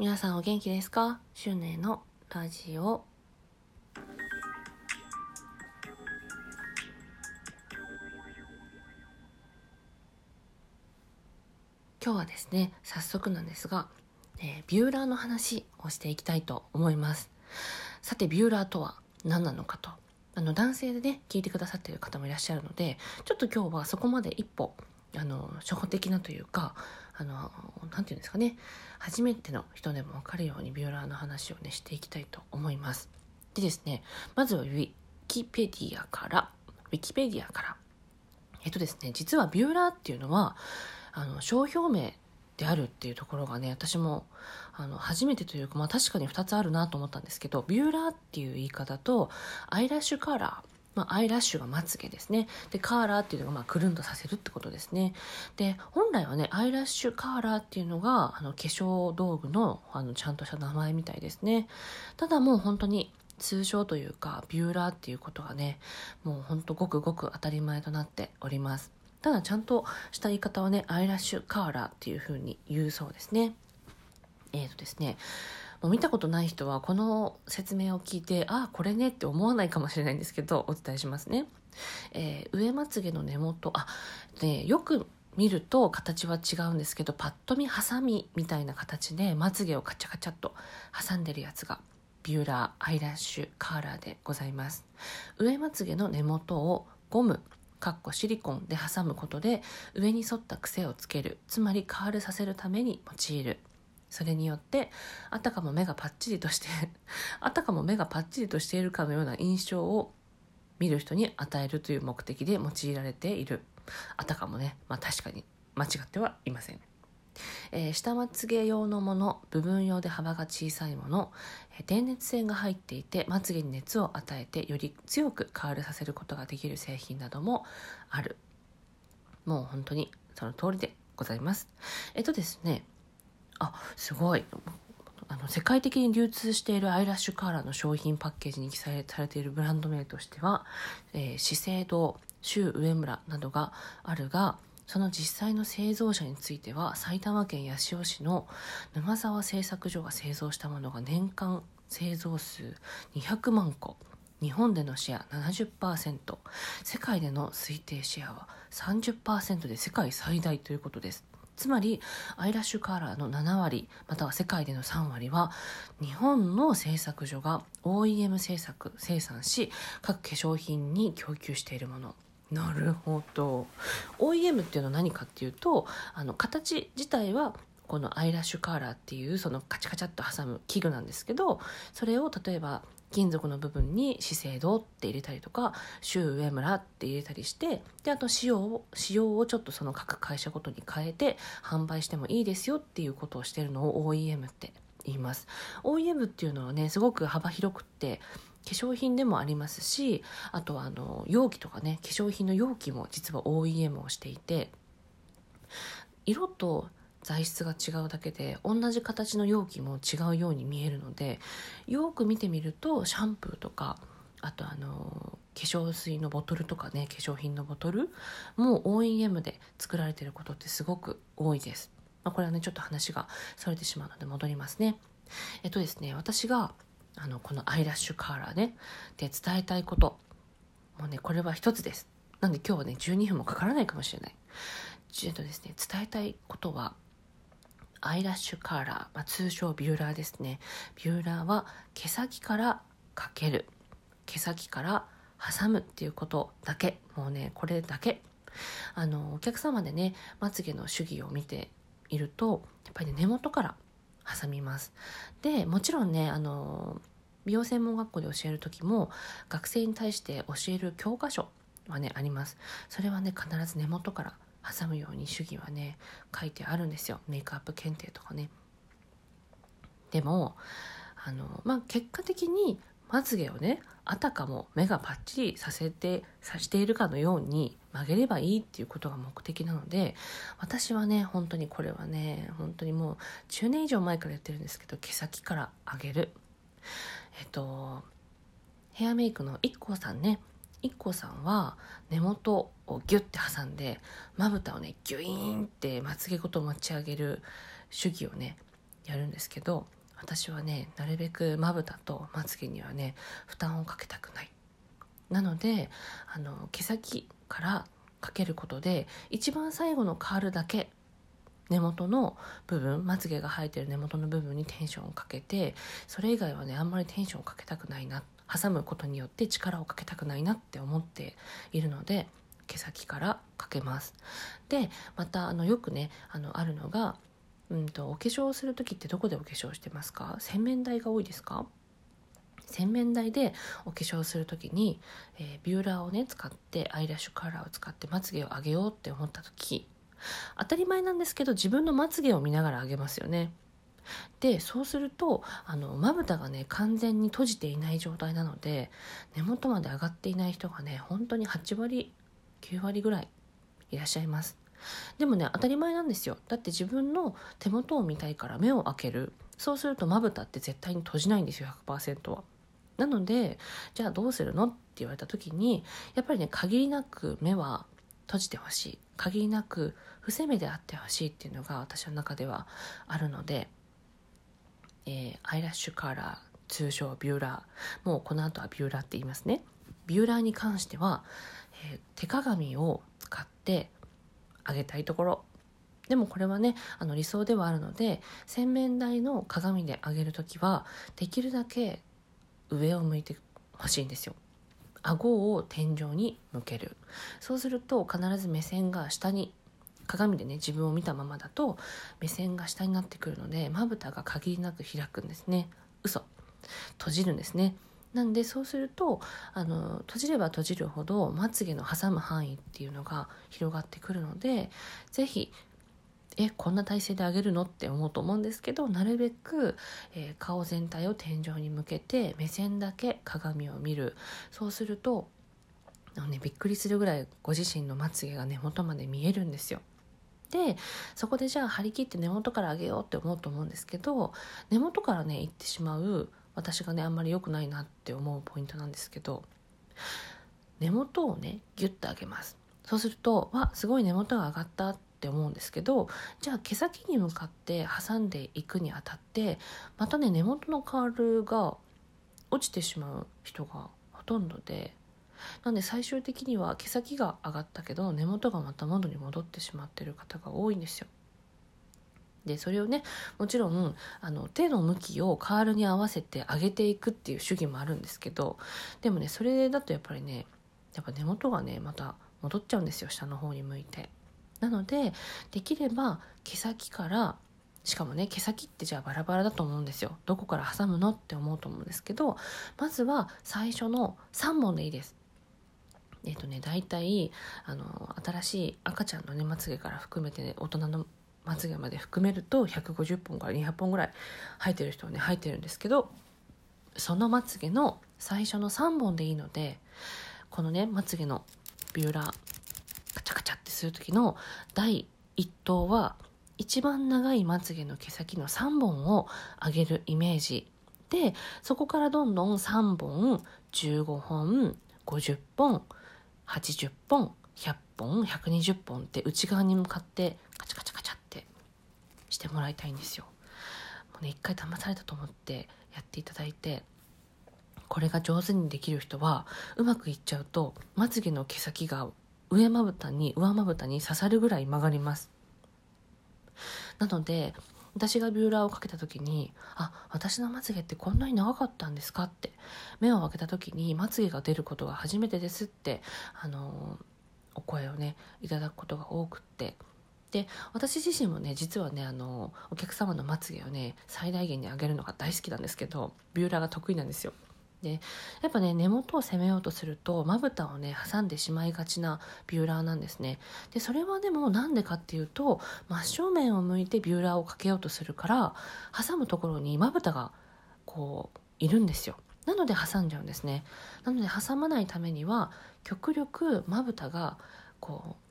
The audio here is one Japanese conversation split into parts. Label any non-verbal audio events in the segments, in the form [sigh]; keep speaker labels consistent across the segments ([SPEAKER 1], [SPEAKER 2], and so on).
[SPEAKER 1] 皆さんお元気ですか？シュネのラジオ。今日はですね早速なんですが、えー、ビューラーの話をしていきたいと思います。さてビューラーとは何なのかと。あの男性でね聞いてくださっている方もいらっしゃるのでちょっと今日はそこまで一歩あの初歩的なというかあのなんて言うんですかね。初めての人でも分かるようにビューラーの話をねしていきたいと思います。でですねまずはウィキペディアからウィキペディアから。えっとですね実はビューラーっていうのはあの商標名であるっていうところがね私もあの初めてというか、まあ、確かに2つあるなと思ったんですけどビューラーっていう言い方とアイラッシュカラーまあ、アイラッシュがまつげですね。で、カーラーっていうのが、まあ、くるんとさせるってことですね。で、本来はね、アイラッシュカーラーっていうのが、あの、化粧道具の、あの、ちゃんとした名前みたいですね。ただもう本当に、通称というか、ビューラーっていうことがね、もうほんとごくごく当たり前となっております。ただちゃんとした言い方はね、アイラッシュカーラーっていう風に言うそうですね。えっ、ー、とですね、もう見たことない人はこの説明を聞いて、ああ、これねって思わないかもしれないんですけど、お伝えしますね。えー、上まつげの根元、あ、ね、よく見ると形は違うんですけど、パッと見ハサミみたいな形でまつげをカチャカチャっと挟んでるやつがビューラーアイラッシュカーラーでございます。上まつげの根元をゴムかっこシリコンで挟むことで上に沿った癖をつけるつまりカールさせるために用いるそれによってあたかも目がパッチリとして [laughs] あたかも目がパッチリとしているかのような印象を見る人に与えるという目的で用いられている。あたかもねまあ確かに間違ってはいません。えー、下まつげ用のもの部分用で幅が小さいもの、えー、電熱線が入っていてまつげに熱を与えてより強くカールさせることができる製品などもある。もう本当にその通りでございます。えっとですねあすごい。あの世界的に流通しているアイラッシュカーラーの商品パッケージに記載されているブランド名としては、えー、資生堂周上村などがあるがその実際の製造者については埼玉県八潮市の沼沢製作所が製造したものが年間製造数200万個日本でのシェア70%世界での推定シェアは30%で世界最大ということです。つまりアイラッシュカーラーの7割または世界での3割は日本の製作所が OEM 製作生産し各化粧品に供給しているもの。なるほど。OEM っていうのは何かっていうとあの形自体はこのアイラッシュカーラーっていうそのカチカチャっと挟む器具なんですけどそれを例えば金属の部分に資生堂って入れたりとか周上村って入れたりしてであと仕様を仕様をちょっとその各会社ごとに変えて販売してもいいですよっていうことをしてるのを OEM って言います。OEM っていうのはねすごく幅広くって化粧品でもありますしあとはあの容器とかね化粧品の容器も実は OEM をしていて色と材質が違うだけで同じ形の容器も違うように見えるのでよく見てみるとシャンプーとかあとあの化粧水のボトルとかね化粧品のボトルも OEM で作られてることってすごく多いです、まあ、これはねちょっと話がそれてしまうので戻りますね。えっとですね私があのこのアイラッシュカーラーねで伝えたいこともうねこれは一つです。なんで今日はね12分もかからないかもしれない。えっとですね伝えたいことはアイラッシュカーラー、まあ、通称ビューラーですね。ビューラーは毛先からかける。毛先から挟むっていうことだけ。もうねこれだけ。あのお客様でねまつげの手技を見ているとやっぱり、ね、根元から挟みます。でもちろんねあの美容専門学校で教える時も学生に対して教える教科書はねあります。それはね必ず根元から挟むように主義はね書いてあるんですよ。メイクアップ検定とかね。でもあのまあ結果的にまつげをねあたかも目がパッチリさせてさしているかのように曲げればいいっていうことが目的なので私はね本当にこれはね本当にもう10年以上前からやってるんですけど毛先から上げる。えっとヘアメイクの IKKO さんね。IKKO さんは根元をギュッて挟んでまぶたをねギュイーンってまつげごと持ち上げる手技をねやるんですけど私はねなるべくまぶたとまつげにはね負担をかけたくない。なのであの毛先からかけることで一番最後のカールだけ根元の部分まつげが生えてる根元の部分にテンションをかけてそれ以外はねあんまりテンションをかけたくないな挟むことによって力をかけたくないなって思っているので毛先からかけます。でまたあのよくねあのあるのがうんとお化粧をする時ってどこでお化粧してますか？洗面台が多いですか？洗面台でお化粧する時に、えー、ビューラーをね使ってアイラッシュカラーを使ってまつげを上げようって思った時当たり前なんですけど自分のまつげを見ながら上げますよね。でそうするとあのまぶたがね完全に閉じていない状態なので根元まで上がっていない人がね本当に8割9割ぐらいいらっしゃいます。でもね当たり前なんですよ。だって自分の手元を見たいから目を開ける。そうするとまぶたって絶対に閉じないんですよ100%は。なのでじゃあどうするのって言われた時にやっぱりね限りなく目は閉じてほしい。限りなく伏せ目であってほしいっていうのが私の中ではあるので、えー、アイラッシュカラー通称ビューラー。もうこの後はビューラーって言いますね。ビューラーに関しては、えー、手鏡を使ってあげたいところ。でもこれはねあの理想ではあるので洗面台の鏡で上げる時はできるだけ上を向いてほしいんですよ。顎を天井に向ける。そうすると必ず目線が下に鏡でね自分を見たままだと目線が下になってくるのでまぶたが限りなく開くんですね。嘘。閉じるんですね。なんでそうするとあの閉じれば閉じるほどまつげの挟む範囲っていうのが広がってくるので是非えこんな体勢で上げるのって思うと思うんですけどなるべく、えー、顔全体を天井に向けて目線だけ鏡を見るそうするとあの、ね、びっくりするぐらいご自身のまつげが根元まで見えるんですよ。でそこでじゃあ張り切って根元から上げようって思うと思うんですけど根元からね行ってしまう私がねあんまり良くないなって思うポイントなんですけど根元をねギュッと上げますそうするとわすごい根元が上がったって思うんですけどじゃあ毛先に向かって挟んでいくにあたってまたね根元のカールが落ちてしまう人がほとんどでなんで最終的には毛先が上がったけど根元がまた元に戻ってしまってる方が多いんですよ。でそれをねもちろんあの手の向きをカールに合わせて上げていくっていう主義もあるんですけどでもねそれだとやっぱりねやっぱ根元がねまた戻っちゃうんですよ下の方に向いて。なのでできれば毛先からしかもね毛先ってじゃあバラバラだと思うんですよどこから挟むのって思うと思うんですけどまずは最初の3本でいいですえっ、とね大体あの新しい赤ちゃんのねまつげから含めて、ね、大人のまつげまで含めると150本から200本ぐらい生えてる人はね生えてるんですけどそのまつげの最初の3本でいいのでこのねまつげのビューラーカチャカチャってする時の第1頭は一番長いまつげの毛先の3本を上げるイメージ。でそこからどんどん3本15本50本80本100本120本って内側に向かってカチャカチャカチャってしてもらいたいんですよ。もうね一回騙されたと思ってやっていただいてこれが上手にできる人はうまくいっちゃうとまつげの毛先が上まぶたに上まぶたに刺さるぐらい曲がりますなので私がビューラーをかけた時に「あ私のまつげってこんなに長かったんですか?」って目を開けた時にまつげが出ることが初めてですってあのお声をねいただくことが多くってで私自身もね実はねあのお客様のまつげをね最大限に上げるのが大好きなんですけどビューラーが得意なんですよ。でやっぱね根元を攻めようとするとまぶたをね挟んでしまいがちなビューラーなんですね。でそれはでもなんでかっていうと真正面を向いてビューラーをかけようとするから挟むところにまぶたがこういるんですよ。なので挟んじゃうんですね。なので挟まないためには極力まぶたがこう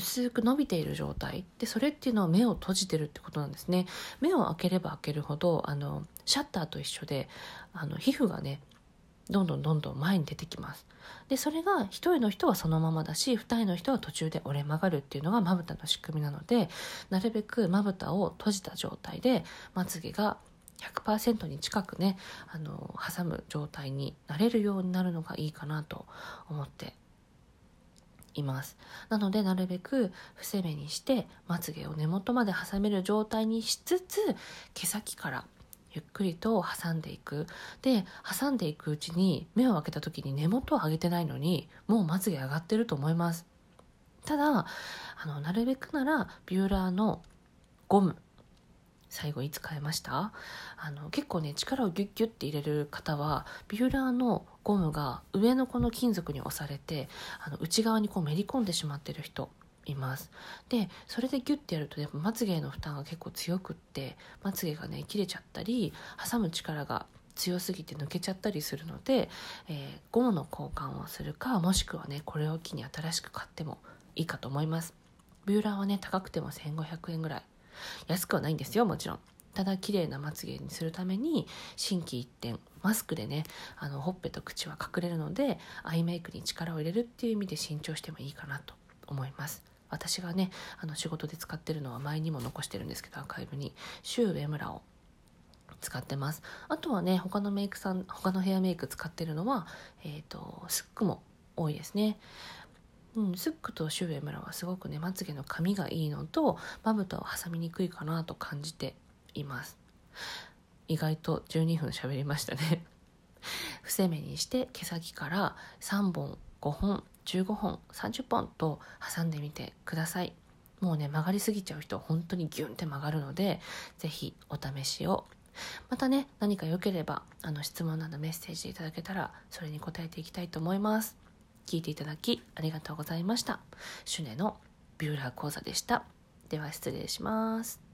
[SPEAKER 1] 薄く伸びている状態。でそれっていうのは目を閉じてるってことなんですね。目を開ければ開けるほどあのシャッターと一緒であの皮膚がねどんどんどんどん前に出てきます。でそれが1人の人はそのままだし2人の人は途中で折れ曲がるっていうのがまぶたの仕組みなのでなるべくまぶたを閉じた状態でまつげが100%に近くねあの挟む状態になれるようになるのがいいかなと思っています。なのでなるべく伏せ目にしてまつげを根元まで挟める状態にしつつ毛先からゆっくりと挟んでいく。で挟んでいくうちに目を開けた時に根元を上げてないのにもうまつげ上がってると思います。ただあのなるべくならビューラーのゴム最後いつ変えました？あの結構ね力をギュッギュッて入れる方はビューラーのゴムが上のこの金属に押されてあの内側にこうめり込んでしまってる人います。でそれでギュッてやるとやっぱまつげの負担が結構強くってまつげがね切れちゃったり挟む力が強すぎて抜けちゃったりするので、えー、ゴムの交換をするかもしくはねこれを機に新しく買ってもいいかと思います。ビューラーはね高くても1500円ぐらい安くはないんですよもちろん。ただ綺麗なまつげにするために心機一転マスクでねあのほっぺと口は隠れるのでアイメイクに力を入れるっていう意味で新調してもいいかなと思います。私がねあの仕事で使ってるのは前にも残してるんですけどアーカイブに。シュウエムラを使ってます。あとはね他のメイクさん他のヘアメイク使ってるのはえっ、ー、とスックも多いですね。うん、スックとシュウエムラはすごくねまつげの髪がいいのとまぶたを挟みにくいかなと感じています。意外と12分喋りましたね。[laughs] 伏せ目にして毛先から3本5本15本30本と挟んでみてください。もうね曲がりすぎちゃう人は本当にギュンって曲がるので是非お試しを。またね何か良ければあの質問などメッセージいただけたらそれに答えていきたいと思います。聞いていただきありがとうございました。シュネのビューラー講座でした。では失礼します。